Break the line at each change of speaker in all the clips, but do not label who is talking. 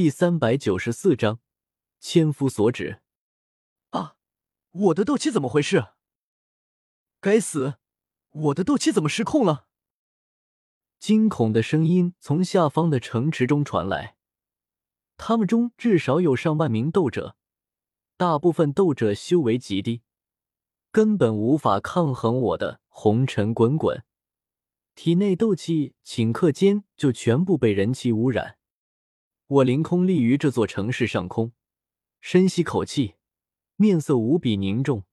第三百九十四章，千夫所指。
啊，我的斗气怎么回事？该死，我的斗气怎么失控了？
惊恐的声音从下方的城池中传来。他们中至少有上万名斗者，大部分斗者修为极低，根本无法抗衡我的红尘滚滚，体内斗气顷刻间就全部被人气污染。我凌空立于这座城市上空，深吸口气，面色无比凝重。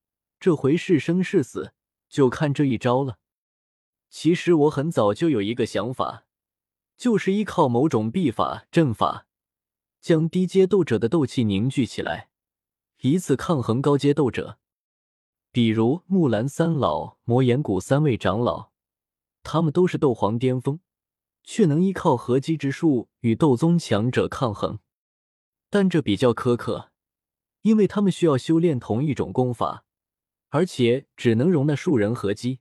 这回是生是死，就看这一招了。其实我很早就有一个想法，就是依靠某种秘法、阵法。将低阶斗者的斗气凝聚起来，以此抗衡高阶斗者。比如木兰三老、魔岩谷三位长老，他们都是斗皇巅峰，却能依靠合击之术与斗宗强者抗衡。但这比较苛刻，因为他们需要修炼同一种功法，而且只能容纳数人合击。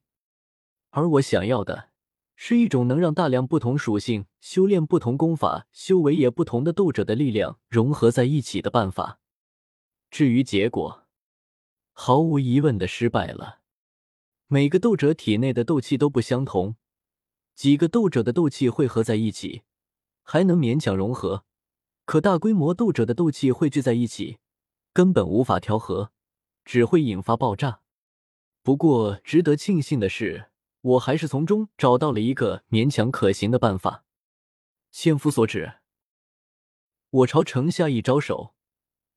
而我想要的。是一种能让大量不同属性、修炼不同功法、修为也不同的斗者的力量融合在一起的办法。至于结果，毫无疑问的失败了。每个斗者体内的斗气都不相同，几个斗者的斗气汇合在一起还能勉强融合，可大规模斗者的斗气汇聚在一起，根本无法调和，只会引发爆炸。不过，值得庆幸的是。我还是从中找到了一个勉强可行的办法。千夫所指，我朝城下一招手，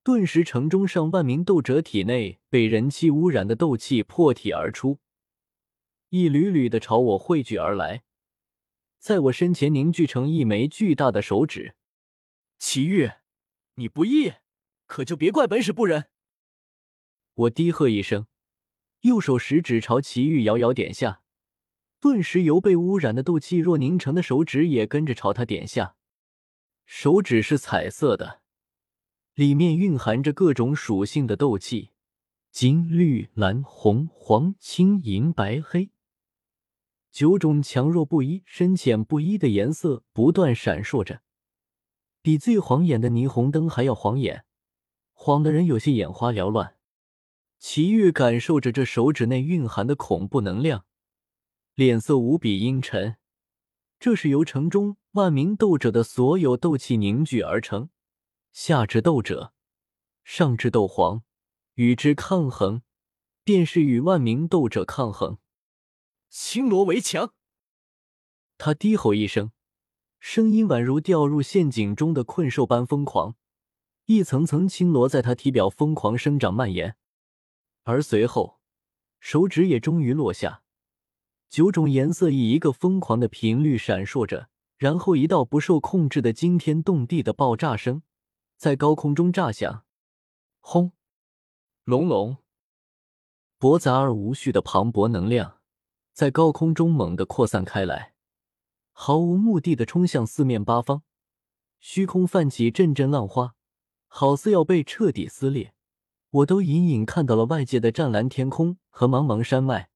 顿时城中上万名斗者体内被人气污染的斗气破体而出，一缕缕的朝我汇聚而来，在我身前凝聚成一枚巨大的手指。
祁煜，你不义，可就别怪本使不仁。
我低喝一声，右手食指朝祁煜遥遥点下。顿时，由被污染的斗气若凝成的手指也跟着朝他点下。手指是彩色的，里面蕴含着各种属性的斗气，金、绿、蓝、红、黄、青、银、白、黑，九种强弱不一、深浅不一的颜色不断闪烁着，比最晃眼的霓虹灯还要晃眼，晃得人有些眼花缭乱。齐煜感受着这手指内蕴含的恐怖能量。脸色无比阴沉，这是由城中万名斗者的所有斗气凝聚而成，下至斗者，上至斗皇，与之抗衡，便是与万名斗者抗衡。
青罗围墙。
他低吼一声，声音宛如掉入陷阱中的困兽般疯狂，一层层青罗在他体表疯狂生长蔓延，而随后，手指也终于落下。九种颜色以一个疯狂的频率闪烁着，然后一道不受控制的惊天动地的爆炸声在高空中炸响，轰，隆隆，驳杂而无序的磅礴能量在高空中猛地扩散开来，毫无目的的冲向四面八方，虚空泛起阵阵浪花，好似要被彻底撕裂。我都隐隐看到了外界的湛蓝天空和茫茫山脉，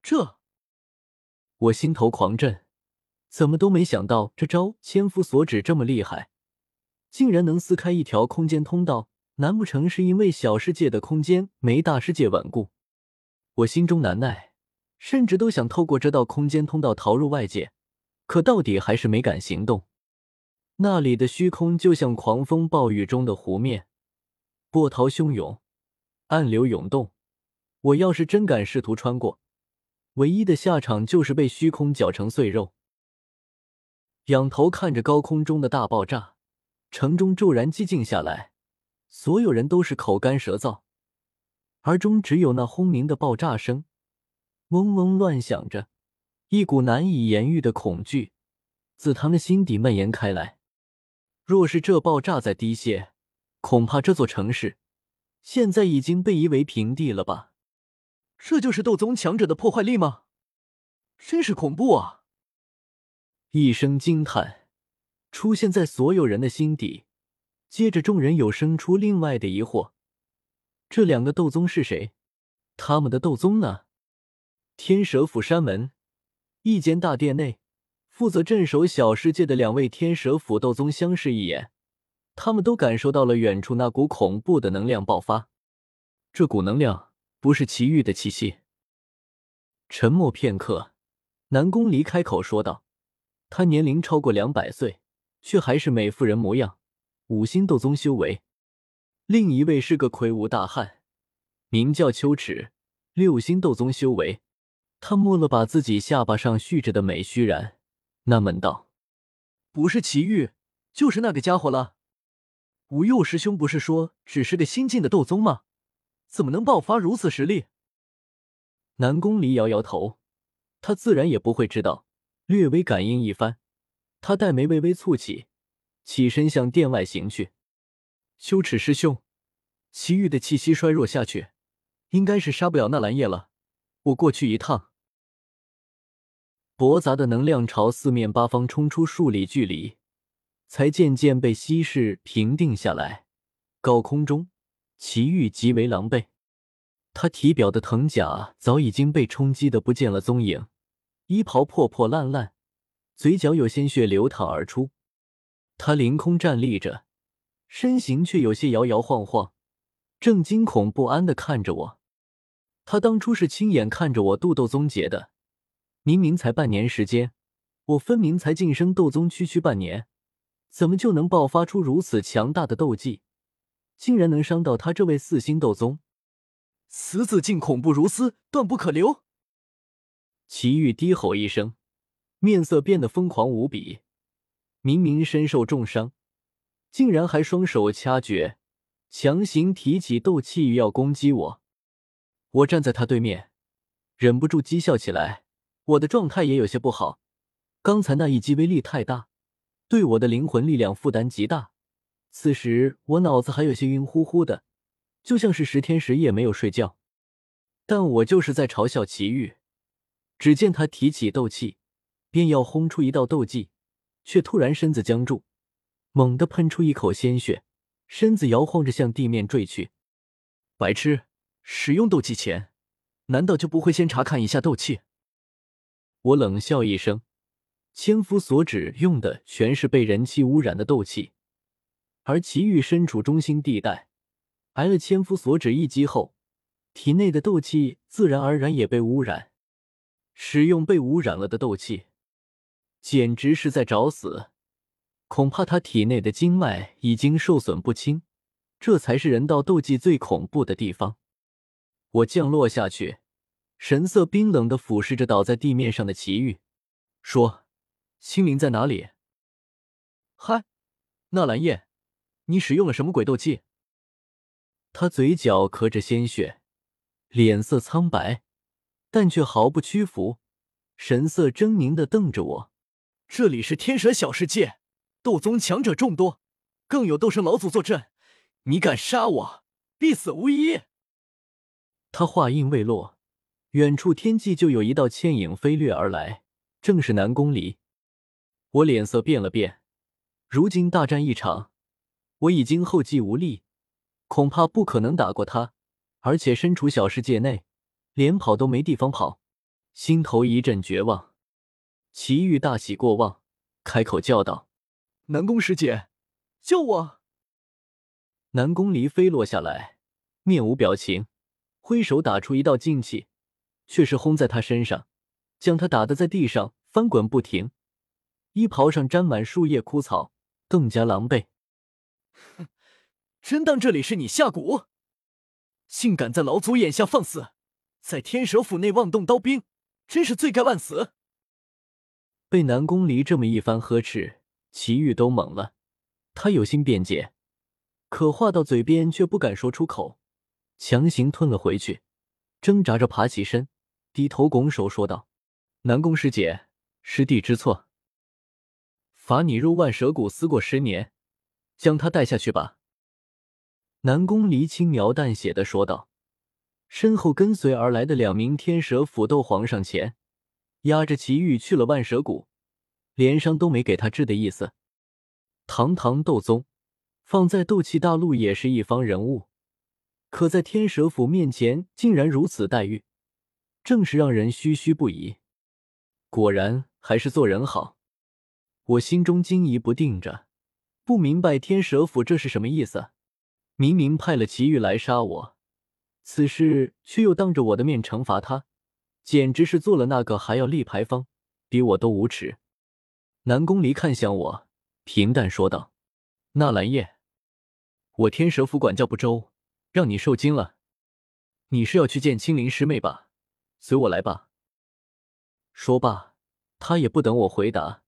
这。我心头狂震，怎么都没想到这招千夫所指这么厉害，竟然能撕开一条空间通道。难不成是因为小世界的空间没大世界稳固？我心中难耐，甚至都想透过这道空间通道逃入外界，可到底还是没敢行动。那里的虚空就像狂风暴雨中的湖面，波涛汹涌，暗流涌动。我要是真敢试图穿过，唯一的下场就是被虚空搅成碎肉。仰头看着高空中的大爆炸，城中骤然寂静下来，所有人都是口干舌燥，而中只有那轰鸣的爆炸声，嗡嗡乱响着，一股难以言喻的恐惧自他们心底蔓延开来。若是这爆炸再低些，恐怕这座城市现在已经被夷为平地了吧。
这就是斗宗强者的破坏力吗？真是恐怖啊！
一声惊叹出现在所有人的心底，接着众人又生出另外的疑惑：这两个斗宗是谁？他们的斗宗呢？天蛇府山门一间大殿内，负责镇守小世界的两位天蛇府斗宗相视一眼，他们都感受到了远处那股恐怖的能量爆发。这股能量不是奇遇的气息。沉默片刻，南宫离开口说道：“他年龄超过两百岁，却还是美妇人模样，五星斗宗修为。另一位是个魁梧大汉，名叫秋池，六星斗宗修为。他摸了把自己下巴上蓄着的美须髯，纳闷道：‘
不是奇遇，就是那个家伙了。吴佑师兄不是说只是个新晋的斗宗吗？怎么能爆发如此实力？’”
南宫离摇摇头，他自然也不会知道。略微感应一番，他黛眉微微蹙起，起身向殿外行去。
羞耻师兄，祁煜的气息衰弱下去，应该是杀不了纳兰叶了。我过去一趟。
驳杂的能量朝四面八方冲出数里距离，才渐渐被稀释平定下来。高空中，祁煜极为狼狈。他体表的藤甲早已经被冲击的不见了踪影，衣袍破破烂烂，嘴角有鲜血流淌而出。他凌空站立着，身形却有些摇摇晃晃，正惊恐不安的看着我。他当初是亲眼看着我渡斗宗劫的，明明才半年时间，我分明才晋升斗宗区区半年，怎么就能爆发出如此强大的斗技，竟然能伤到他这位四星斗宗？
此子竟恐怖如斯，断不可留！
祁煜低吼一声，面色变得疯狂无比。明明身受重伤，竟然还双手掐诀，强行提起斗气要攻击我。我站在他对面，忍不住讥笑起来。我的状态也有些不好，刚才那一击威力太大，对我的灵魂力量负担极大。此时我脑子还有些晕乎乎的。就像是十天十夜没有睡觉，但我就是在嘲笑祁煜。只见他提起斗气，便要轰出一道斗技，却突然身子僵住，猛地喷出一口鲜血，身子摇晃着向地面坠去。
白痴！使用斗气前，难道就不会先查看一下斗气？
我冷笑一声，千夫所指用的全是被人气污染的斗气，而祁煜身处中心地带。挨了千夫所指一击后，体内的斗气自然而然也被污染。使用被污染了的斗气，简直是在找死。恐怕他体内的经脉已经受损不轻，这才是人道斗技最恐怖的地方。我降落下去，神色冰冷的俯视着倒在地面上的祁煜，说：“青灵在哪里？”“
嗨，纳兰叶，你使用了什么鬼斗技？”
他嘴角咳着鲜血，脸色苍白，但却毫不屈服，神色狰狞的瞪着我。
这里是天蛇小世界，斗宗强者众多，更有斗圣老祖坐镇，你敢杀我，必死无疑！
他话音未落，远处天际就有一道倩影飞掠而来，正是南宫离。我脸色变了变，如今大战一场，我已经后继无力。恐怕不可能打过他，而且身处小世界内，连跑都没地方跑，心头一阵绝望。祁煜大喜过望，开口叫道：“
南宫师姐，救我！”
南宫离飞落下来，面无表情，挥手打出一道劲气，却是轰在他身上，将他打得在地上翻滚不停，衣袍上沾满树叶枯草，更加狼狈。
哼！真当这里是你下蛊？竟敢在老祖眼下放肆，在天蛇府内妄动刀兵，真是罪该万死！
被南宫离这么一番呵斥，祁煜都懵了。他有心辩解，可话到嘴边却不敢说出口，强行吞了回去，挣扎着爬起身，低头拱手说道：“南宫师姐，师弟知错，罚你入万蛇谷思过十年，将他带下去吧。”南宫离轻描淡写的说道，身后跟随而来的两名天蛇府斗皇上前，压着祁煜去了万蛇谷，连伤都没给他治的意思。堂堂斗宗，放在斗气大陆也是一方人物，可在天蛇府面前竟然如此待遇，正是让人唏嘘不已。果然还是做人好，我心中惊疑不定着。不明白天蛇府这是什么意思。明明派了祁煜来杀我，此时却又当着我的面惩罚他，简直是做了那个还要立牌坊，比我都无耻。南宫离看向我，平淡说道：“纳兰叶，我天蛇府管教不周，让你受惊了。你是要去见青灵师妹吧？随我来吧。”说罢，他也不等我回答，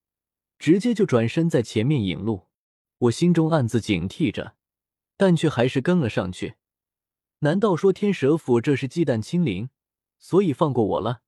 直接就转身在前面引路。我心中暗自警惕着，但却还是跟了上去。难道说天蛇府这是忌惮青灵，所以放过我了？